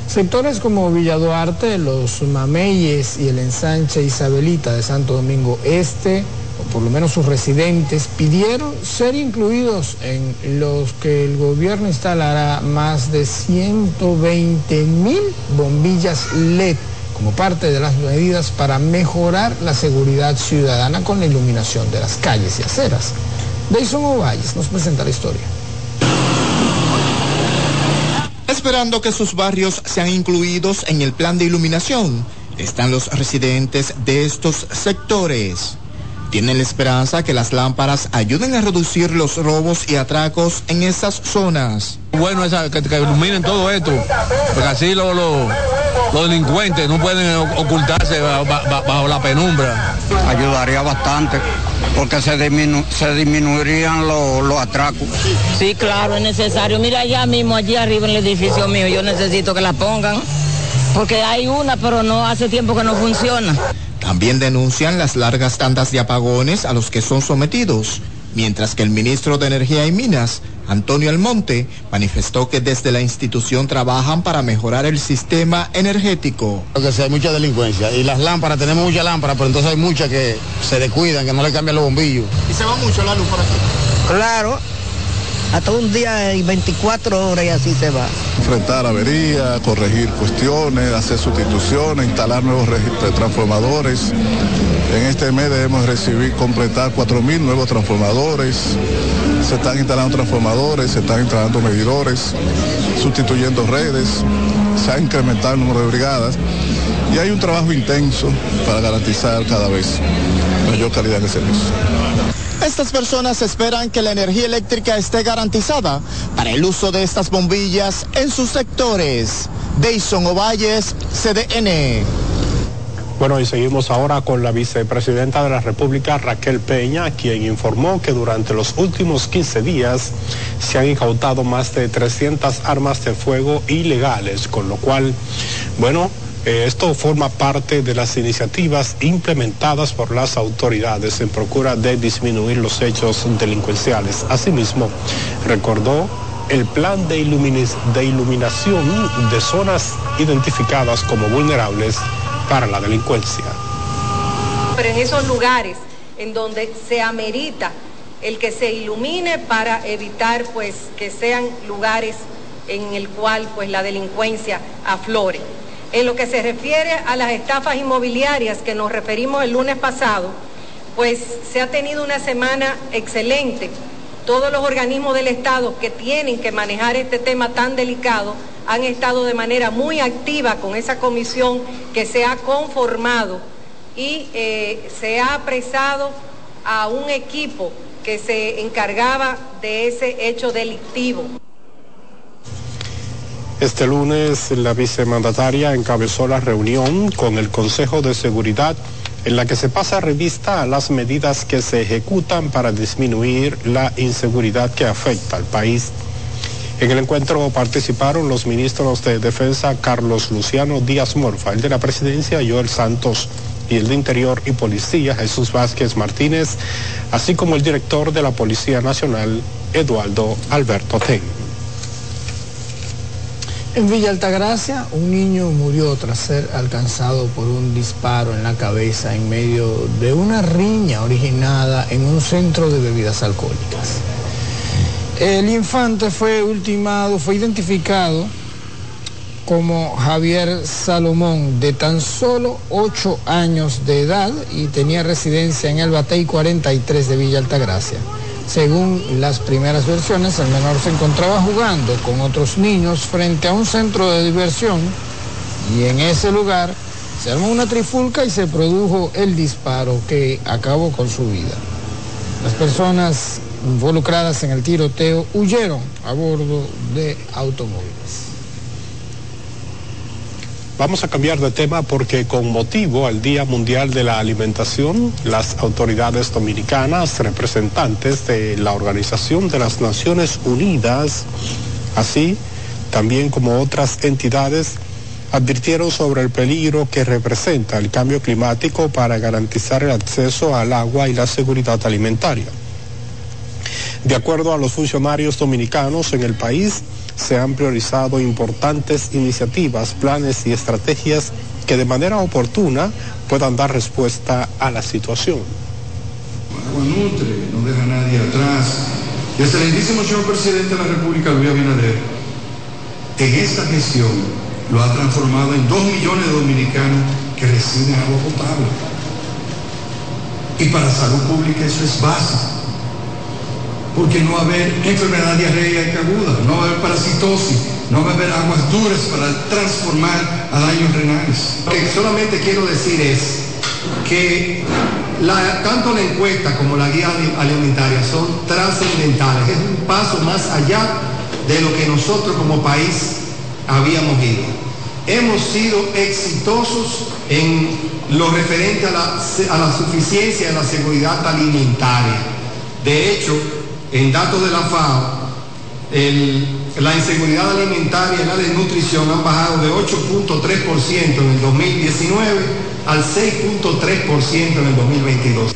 Sectores como Villa Duarte, los Mameyes y el ensanche Isabelita de Santo Domingo Este, o por lo menos sus residentes, pidieron ser incluidos en los que el gobierno instalará más de 120 mil bombillas LED como parte de las medidas para mejorar la seguridad ciudadana con la iluminación de las calles y aceras. Deison Ovalles nos presenta la historia. Esperando que sus barrios sean incluidos en el plan de iluminación, están los residentes de estos sectores. Tienen la esperanza que las lámparas ayuden a reducir los robos y atracos en esas zonas. Bueno, que, iluminen todo esto, porque así los delincuentes no pueden ocultarse bajo la penumbra. Ayudaría bastante porque se, se disminuirían los atracos. Sí, claro, es necesario. Mira allá mismo, allí arriba en el edificio mío, yo necesito que la pongan, porque hay una, pero no hace tiempo que no funciona. También denuncian las largas tandas de apagones a los que son sometidos mientras que el ministro de Energía y Minas, Antonio Almonte, manifestó que desde la institución trabajan para mejorar el sistema energético. Que hay mucha delincuencia y las lámparas, tenemos muchas lámparas, pero entonces hay muchas que se descuidan, que no le cambian los bombillos. ¿Y se va mucho la luz por aquí? Claro, hasta un día y 24 horas y así se va. Enfrentar averías, corregir cuestiones, hacer sustituciones, instalar nuevos transformadores. En este mes debemos recibir, completar 4.000 nuevos transformadores. Se están instalando transformadores, se están instalando medidores, sustituyendo redes, se ha incrementado el número de brigadas y hay un trabajo intenso para garantizar cada vez mayor calidad de servicio. Estas personas esperan que la energía eléctrica esté garantizada para el uso de estas bombillas en sus sectores. Dayson Ovalles, CDN. Bueno, y seguimos ahora con la vicepresidenta de la República, Raquel Peña, quien informó que durante los últimos 15 días se han incautado más de 300 armas de fuego ilegales, con lo cual, bueno, eh, esto forma parte de las iniciativas implementadas por las autoridades en procura de disminuir los hechos delincuenciales. Asimismo, recordó el plan de, de iluminación de zonas identificadas como vulnerables para la delincuencia. Pero en esos lugares en donde se amerita el que se ilumine para evitar pues que sean lugares en el cual pues la delincuencia aflore. En lo que se refiere a las estafas inmobiliarias que nos referimos el lunes pasado, pues se ha tenido una semana excelente. Todos los organismos del Estado que tienen que manejar este tema tan delicado han estado de manera muy activa con esa comisión que se ha conformado y eh, se ha apresado a un equipo que se encargaba de ese hecho delictivo. Este lunes la vicemandataria encabezó la reunión con el Consejo de Seguridad en la que se pasa revista a las medidas que se ejecutan para disminuir la inseguridad que afecta al país. En el encuentro participaron los ministros de Defensa Carlos Luciano Díaz Morfa, el de la Presidencia Joel Santos y el de Interior y Policía Jesús Vázquez Martínez, así como el director de la Policía Nacional Eduardo Alberto Ten. En Villa Altagracia, un niño murió tras ser alcanzado por un disparo en la cabeza en medio de una riña originada en un centro de bebidas alcohólicas. El infante fue ultimado, fue identificado como Javier Salomón, de tan solo 8 años de edad y tenía residencia en el Batey 43 de Villa Altagracia. Según las primeras versiones, el menor se encontraba jugando con otros niños frente a un centro de diversión y en ese lugar Se armó una trifulca y se produjo el disparo que acabó con su vida. Las personas involucradas en el tiroteo huyeron a bordo de automóviles. Vamos a cambiar de tema porque con motivo al Día Mundial de la Alimentación, las autoridades dominicanas, representantes de la Organización de las Naciones Unidas, así también como otras entidades, advirtieron sobre el peligro que representa el cambio climático para garantizar el acceso al agua y la seguridad alimentaria. De acuerdo a los funcionarios dominicanos en el país, se han priorizado importantes iniciativas, planes y estrategias que de manera oportuna puedan dar respuesta a la situación. Agua nutre, no deja a nadie atrás. Y excelentísimo señor presidente de la República, Luis Abinader, en esta gestión lo ha transformado en dos millones de dominicanos que reciben agua potable. Y para salud pública eso es básico porque no va a haber enfermedad diarreica aguda, no va a haber parasitosis, no va a haber aguas duras para transformar a daños renales. Lo que solamente quiero decir es que tanto la encuesta como la guía alimentaria son trascendentales, es un paso más allá de lo que nosotros como país habíamos ido. Hemos sido exitosos en lo referente a la, a la suficiencia y a la seguridad alimentaria. De hecho, en datos de la FAO, la inseguridad alimentaria y la desnutrición han bajado de 8.3% en el 2019 al 6.3% en el 2022.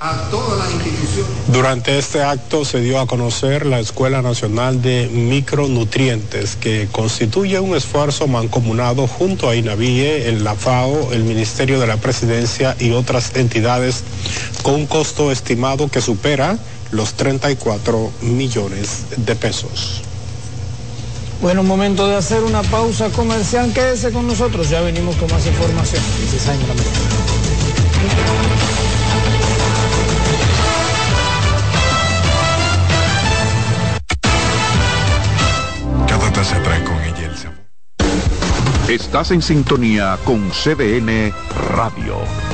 A todas las instituciones. Durante este acto se dio a conocer la Escuela Nacional de Micronutrientes, que constituye un esfuerzo mancomunado junto a INAVIE, el la FAO, el Ministerio de la Presidencia y otras entidades, con un costo estimado que supera los 34 millones de pesos. Bueno, momento de hacer una pausa comercial. Quédese con nosotros, ya venimos con más información. Cada taza trae con ella el sabor. Estás en sintonía con CDN Radio.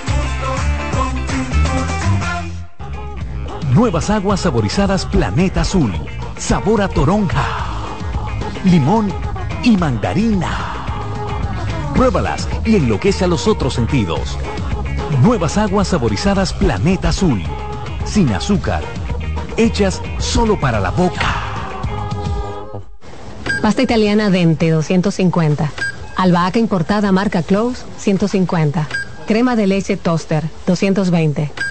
Nuevas aguas saborizadas Planeta Azul. Sabor a toronja, limón y mandarina. Pruébalas y enloquece a los otros sentidos. Nuevas aguas saborizadas Planeta Azul. Sin azúcar. Hechas solo para la boca. Pasta italiana Dente 250. Albahaca importada marca Close 150. Crema de leche Toaster 220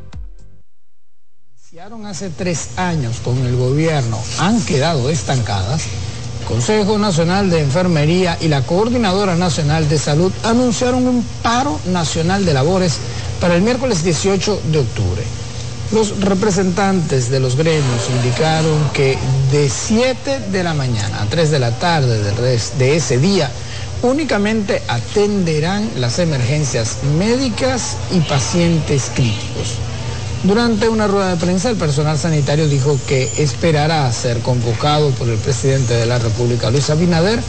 hace tres años con el gobierno han quedado estancadas, Consejo Nacional de Enfermería y la Coordinadora Nacional de Salud anunciaron un paro nacional de labores para el miércoles 18 de octubre. Los representantes de los gremios indicaron que de 7 de la mañana a 3 de la tarde de ese día únicamente atenderán las emergencias médicas y pacientes críticos. Durante una rueda de prensa, el personal sanitario dijo que esperará ser convocado por el presidente de la República, Luis Abinader,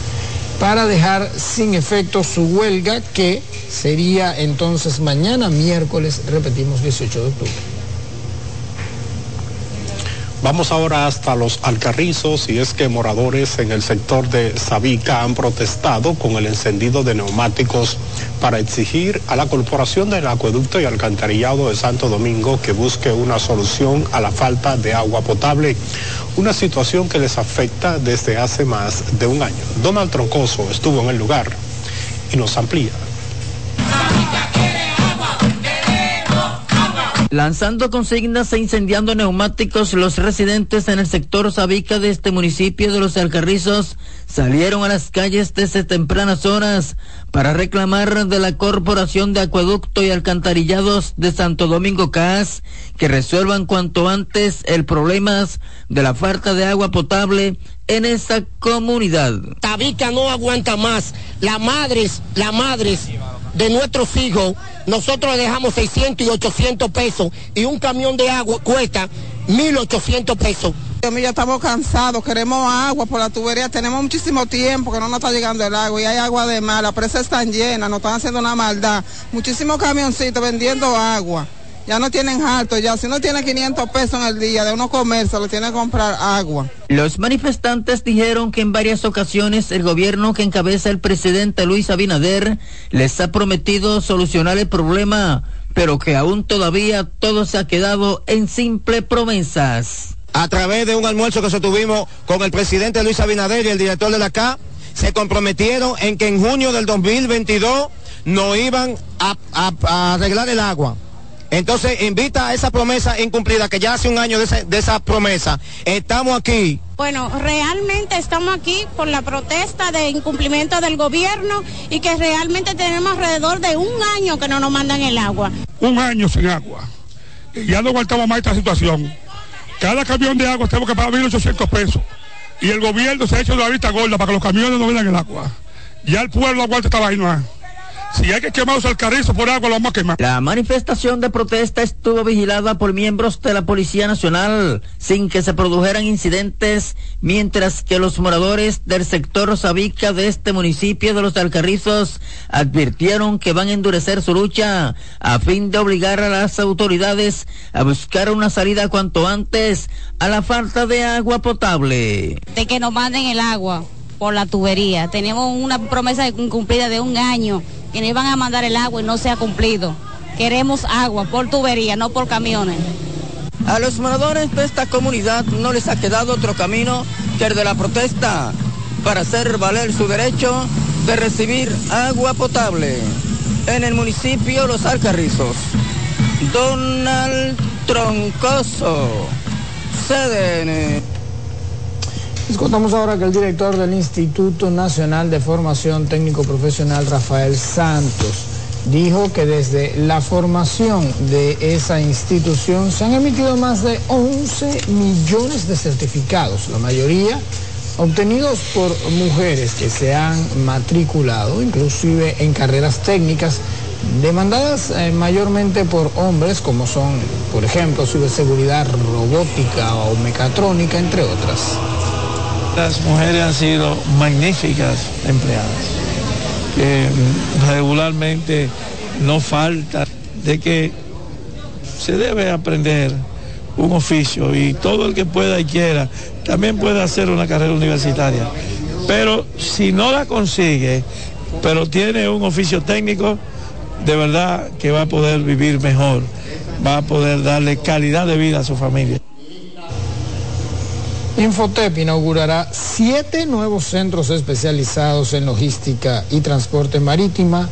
para dejar sin efecto su huelga, que sería entonces mañana miércoles, repetimos, 18 de octubre. Vamos ahora hasta los Alcarrizos y es que moradores en el sector de Sabica han protestado con el encendido de neumáticos para exigir a la Corporación del Acueducto y Alcantarillado de Santo Domingo que busque una solución a la falta de agua potable, una situación que les afecta desde hace más de un año. Donald Troncoso estuvo en el lugar y nos amplía. Lanzando consignas e incendiando neumáticos, los residentes en el sector Sabica de este municipio de Los Alcarrizos salieron a las calles desde tempranas horas para reclamar de la Corporación de Acueducto y Alcantarillados de Santo Domingo CAS que resuelvan cuanto antes el problema de la falta de agua potable en esa comunidad. Sabica no aguanta más. Las madres, las madres de nuestros hijos, nosotros le dejamos 600 y 800 pesos y un camión de agua cuesta 1.800 pesos. Ya estamos cansados, queremos agua por la tubería, tenemos muchísimo tiempo que no nos está llegando el agua y hay agua de mar, las presas están llenas, nos están haciendo una maldad, muchísimos camioncitos vendiendo agua. Ya no tienen alto, ya si no tiene 500 pesos en el día de uno comer, se lo tiene que comprar agua. Los manifestantes dijeron que en varias ocasiones el gobierno que encabeza el presidente Luis Abinader les ha prometido solucionar el problema, pero que aún todavía todo se ha quedado en simples promesas. A través de un almuerzo que sostuvimos con el presidente Luis Abinader y el director de la CA, se comprometieron en que en junio del 2022 no iban a, a, a arreglar el agua entonces, invita a esa promesa incumplida, que ya hace un año de esa, de esa promesa. Estamos aquí bueno, realmente estamos aquí por la protesta de incumplimiento del gobierno y que realmente tenemos alrededor de un año que no nos mandan el agua. Un año sin agua. Ya no aguantamos más esta situación. Cada camión de agua tenemos que pagar 1.800 pesos. Y el gobierno se ha hecho la vista gorda para que los camiones no vendan el agua. Ya el pueblo aguanta esta vaina. Si hay que quemar el carrizo por agua, lo vamos a quemar. La manifestación de protesta estuvo vigilada por miembros de la Policía Nacional sin que se produjeran incidentes, mientras que los moradores del sector Sabica de este municipio de los Alcarrizos advirtieron que van a endurecer su lucha a fin de obligar a las autoridades a buscar una salida cuanto antes a la falta de agua potable. De que nos manden el agua por la tubería. Tenemos una promesa incumplida de un año que nos iban a mandar el agua y no se ha cumplido. Queremos agua por tubería, no por camiones. A los moradores de esta comunidad no les ha quedado otro camino que el de la protesta para hacer valer su derecho de recibir agua potable en el municipio Los Alcarrizos. Donald Troncoso, CDN. Contamos ahora que el director del Instituto Nacional de Formación Técnico Profesional, Rafael Santos, dijo que desde la formación de esa institución se han emitido más de 11 millones de certificados, la mayoría obtenidos por mujeres que se han matriculado, inclusive en carreras técnicas, demandadas eh, mayormente por hombres como son, por ejemplo, ciberseguridad robótica o mecatrónica, entre otras. Las mujeres han sido magníficas empleadas, que regularmente no falta de que se debe aprender un oficio y todo el que pueda y quiera también puede hacer una carrera universitaria. Pero si no la consigue, pero tiene un oficio técnico, de verdad que va a poder vivir mejor, va a poder darle calidad de vida a su familia. Infotep inaugurará siete nuevos centros especializados en logística y transporte marítima,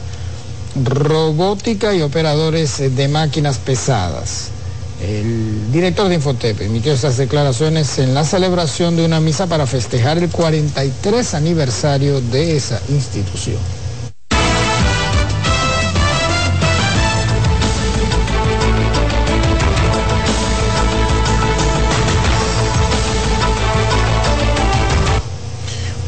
robótica y operadores de máquinas pesadas. El director de Infotep emitió estas declaraciones en la celebración de una misa para festejar el 43 aniversario de esa institución.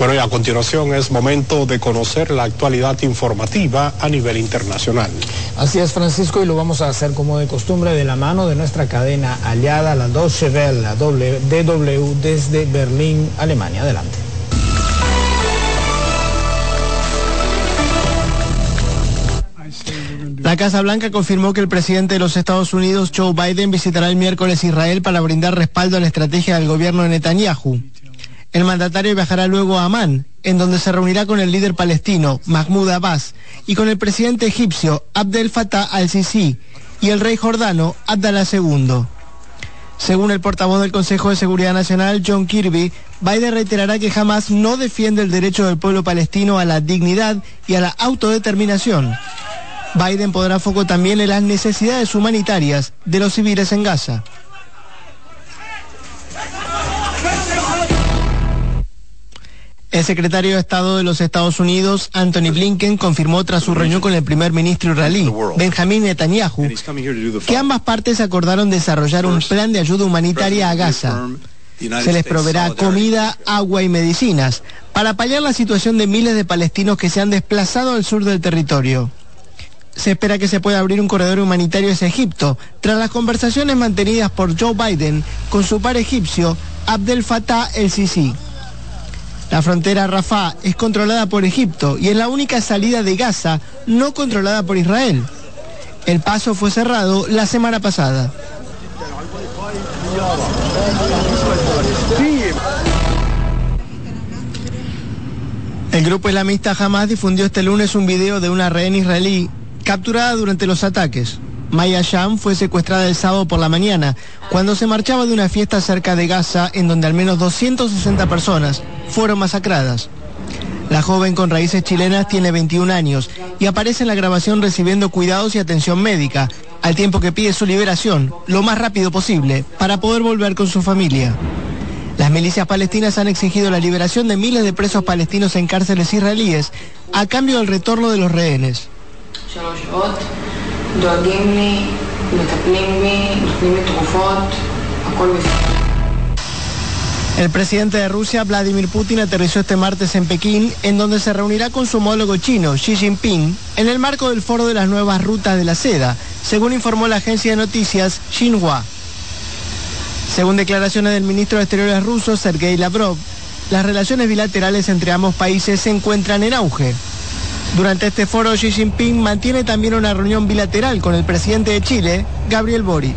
Bueno, y a continuación es momento de conocer la actualidad informativa a nivel internacional. Así es, Francisco, y lo vamos a hacer como de costumbre de la mano de nuestra cadena aliada, la Deutsche Welle, la DW desde Berlín, Alemania. Adelante. La Casa Blanca confirmó que el presidente de los Estados Unidos, Joe Biden, visitará el miércoles Israel para brindar respaldo a la estrategia del gobierno de Netanyahu. El mandatario viajará luego a Amán, en donde se reunirá con el líder palestino, Mahmoud Abbas, y con el presidente egipcio, Abdel Fattah al-Sisi, y el rey jordano, Abdallah II. Según el portavoz del Consejo de Seguridad Nacional, John Kirby, Biden reiterará que jamás no defiende el derecho del pueblo palestino a la dignidad y a la autodeterminación. Biden podrá foco también en las necesidades humanitarias de los civiles en Gaza. El secretario de Estado de los Estados Unidos, Anthony Blinken, confirmó tras su reunión con el primer ministro israelí, Benjamin Netanyahu, que ambas partes acordaron desarrollar un plan de ayuda humanitaria a Gaza. Se les proveerá comida, agua y medicinas para paliar la situación de miles de palestinos que se han desplazado al sur del territorio. Se espera que se pueda abrir un corredor humanitario hacia Egipto, tras las conversaciones mantenidas por Joe Biden con su par egipcio, Abdel Fattah el-Sisi. La frontera Rafah es controlada por Egipto y es la única salida de Gaza no controlada por Israel. El paso fue cerrado la semana pasada. El grupo islamista Hamas difundió este lunes un video de una rehén israelí capturada durante los ataques. Maya Sham fue secuestrada el sábado por la mañana, cuando se marchaba de una fiesta cerca de Gaza en donde al menos 260 personas fueron masacradas. La joven con raíces chilenas tiene 21 años y aparece en la grabación recibiendo cuidados y atención médica, al tiempo que pide su liberación lo más rápido posible para poder volver con su familia. Las milicias palestinas han exigido la liberación de miles de presos palestinos en cárceles israelíes a cambio del retorno de los rehenes. El presidente de Rusia, Vladimir Putin, aterrizó este martes en Pekín, en donde se reunirá con su homólogo chino, Xi Jinping, en el marco del foro de las nuevas rutas de la seda, según informó la agencia de noticias Xinhua. Según declaraciones del ministro de Exteriores ruso, Sergei Lavrov, las relaciones bilaterales entre ambos países se encuentran en auge. Durante este foro, Xi Jinping mantiene también una reunión bilateral con el presidente de Chile, Gabriel Boric.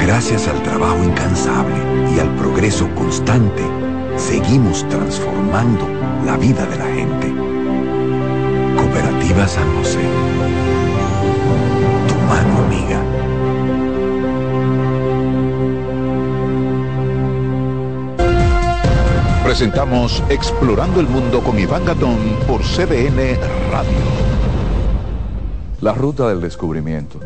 Gracias al trabajo incansable y al progreso constante, seguimos transformando la vida de la gente. Cooperativa San José. Tu mano amiga. Presentamos Explorando el Mundo con Iván Gatón por CDN Radio. La ruta del descubrimiento.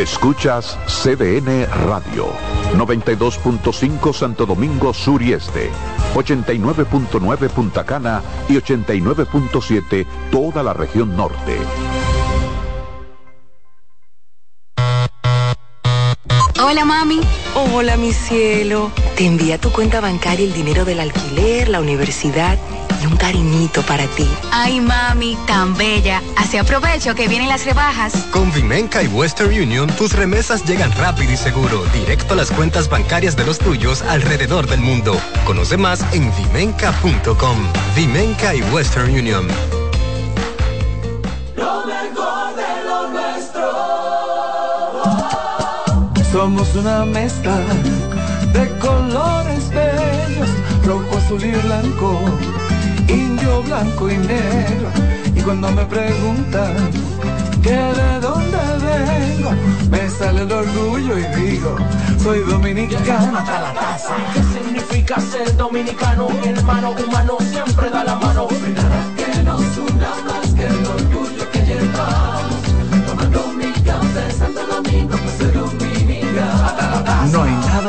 Escuchas CDN Radio, 92.5 Santo Domingo Sur y Este, 89.9 Punta Cana y 89.7 toda la región norte. Hola mami. Hola mi cielo. Te envía tu cuenta bancaria el dinero del alquiler, la universidad y un cariñito para ti. Ay mami, tan bella. Así aprovecho que vienen las rebajas. Con Vimenca y Western Union tus remesas llegan rápido y seguro, directo a las cuentas bancarias de los tuyos alrededor del mundo. Conoce más en vimenca.com. Vimenca y Western Union. Lo mejor de lo nuestro. Somos una mezcla de colores bellos, rojo, azul y blanco, indio, blanco y negro. Y cuando me preguntan que de dónde vengo, me sale el orgullo y digo, soy dominicano hasta la casa. ¿Qué significa ser dominicano? Mi hermano humano siempre da la mano.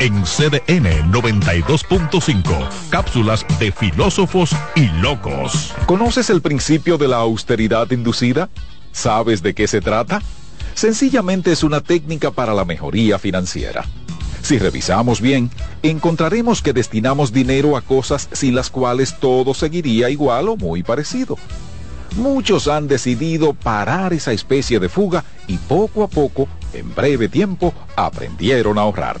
En CDN 92.5, cápsulas de filósofos y locos. ¿Conoces el principio de la austeridad inducida? ¿Sabes de qué se trata? Sencillamente es una técnica para la mejoría financiera. Si revisamos bien, encontraremos que destinamos dinero a cosas sin las cuales todo seguiría igual o muy parecido. Muchos han decidido parar esa especie de fuga y poco a poco, en breve tiempo, aprendieron a ahorrar.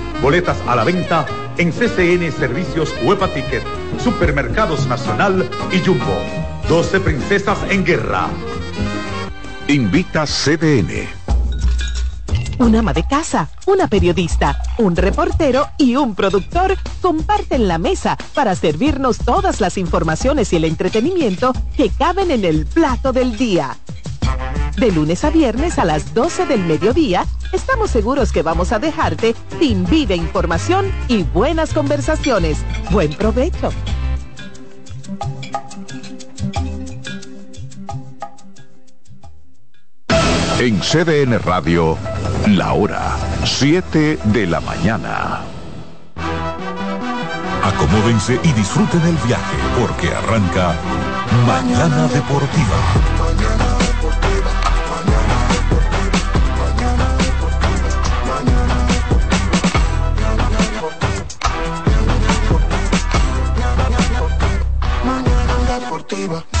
Boletas a la venta en CCN Servicios Huepa Ticket, Supermercados Nacional y Jumbo. 12 Princesas en Guerra. Invita CDN. Un ama de casa, una periodista, un reportero y un productor comparten la mesa para servirnos todas las informaciones y el entretenimiento que caben en el plato del día. De lunes a viernes a las 12 del mediodía, estamos seguros que vamos a dejarte sin vida información y buenas conversaciones. Buen provecho. En CDN Radio, la hora 7 de la mañana. Acomódense y disfruten el viaje porque arranca Mañana Deportiva. Deportiva.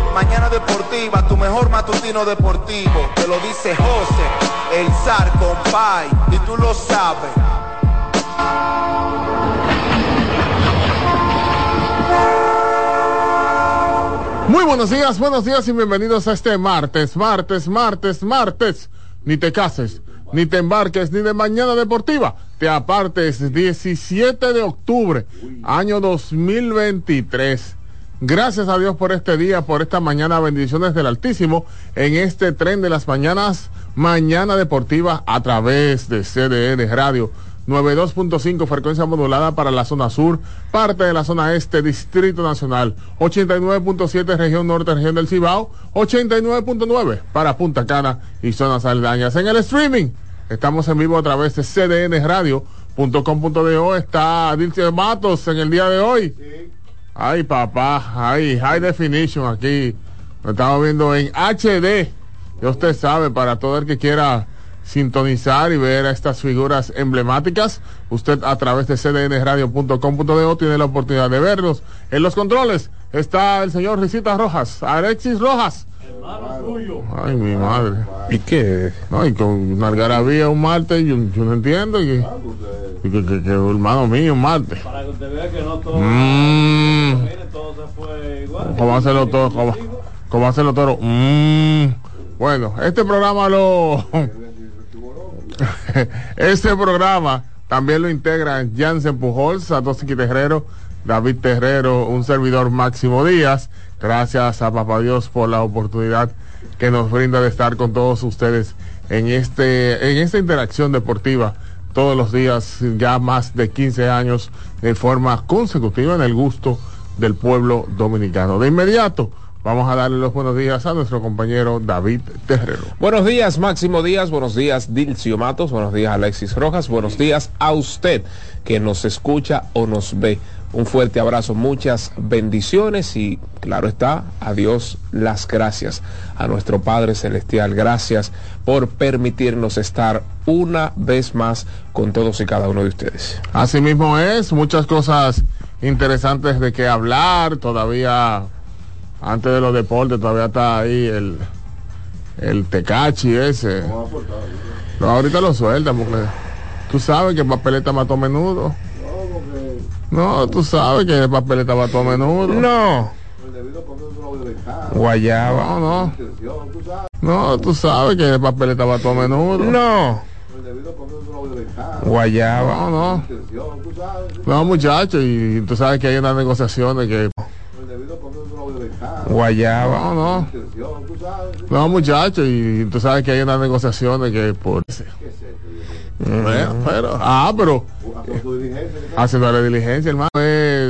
mañana deportiva, tu mejor matutino deportivo, te lo dice José, el zar compay, y tú lo sabes. Muy buenos días, buenos días y bienvenidos a este martes, martes, martes, martes. Ni te cases, ni te embarques, ni de mañana deportiva. Te apartes 17 de octubre, año 2023. Gracias a Dios por este día, por esta mañana, bendiciones del Altísimo, en este tren de las mañanas, mañana deportiva a través de CDN Radio. 92.5 frecuencia modulada para la zona sur, parte de la zona este, Distrito Nacional, 89.7 región norte, región del Cibao, 89.9 para Punta Cana y zonas aledañas. En el streaming, estamos en vivo a través de cdnradio.com.do, está Dilce Matos en el día de hoy. Ay papá, ay, high definition aquí, lo estamos viendo en HD, ya usted sabe, para todo el que quiera sintonizar y ver a estas figuras emblemáticas, usted a través de cdnradio.com.do tiene la oportunidad de verlos. En los controles está el señor Risita Rojas, Alexis Rojas. Ay, mi madre. ¿Y qué? No, y con una algarabía un martes, yo, yo no entiendo. Que, y que, que, que, hermano mío, un martes. Para que usted vea que no todo, Mm. mire, todo se fue igual. ¿Cómo hacerlo todo? ¿Cómo, cómo hacerlo todo? Mm. Bueno, este programa lo... este programa también lo integran Jansen Pujols, Satoshi Terrero, David Terrero, un servidor Máximo Díaz. Gracias a Papá Dios por la oportunidad que nos brinda de estar con todos ustedes en este en esta interacción deportiva todos los días, ya más de 15 años de forma consecutiva en el gusto del pueblo dominicano. De inmediato, Vamos a darle los buenos días a nuestro compañero David Terrero. Buenos días, Máximo Díaz. Buenos días, Dilcio Matos. Buenos días, Alexis Rojas. Buenos días a usted que nos escucha o nos ve. Un fuerte abrazo, muchas bendiciones y claro está, a Dios las gracias. A nuestro Padre Celestial, gracias por permitirnos estar una vez más con todos y cada uno de ustedes. Así mismo es, muchas cosas interesantes de qué hablar, todavía antes de los deportes todavía está ahí el, el tecachi ese. No, ahorita lo sueltan porque tú sabes que papeleta mató menudo. No, tú sabes que papeleta mató a menudo. No. Guayaba. No, no. No, tú sabes que papeleta mató a menudo. No. Guayaba. No, no. No, muchachos, y tú sabes que hay unas negociaciones que Guayaba. No, no. No, muchachos, y tú sabes que hay unas negociaciones que por... Pero, ah, pero haciendo la diligencia, hermano, es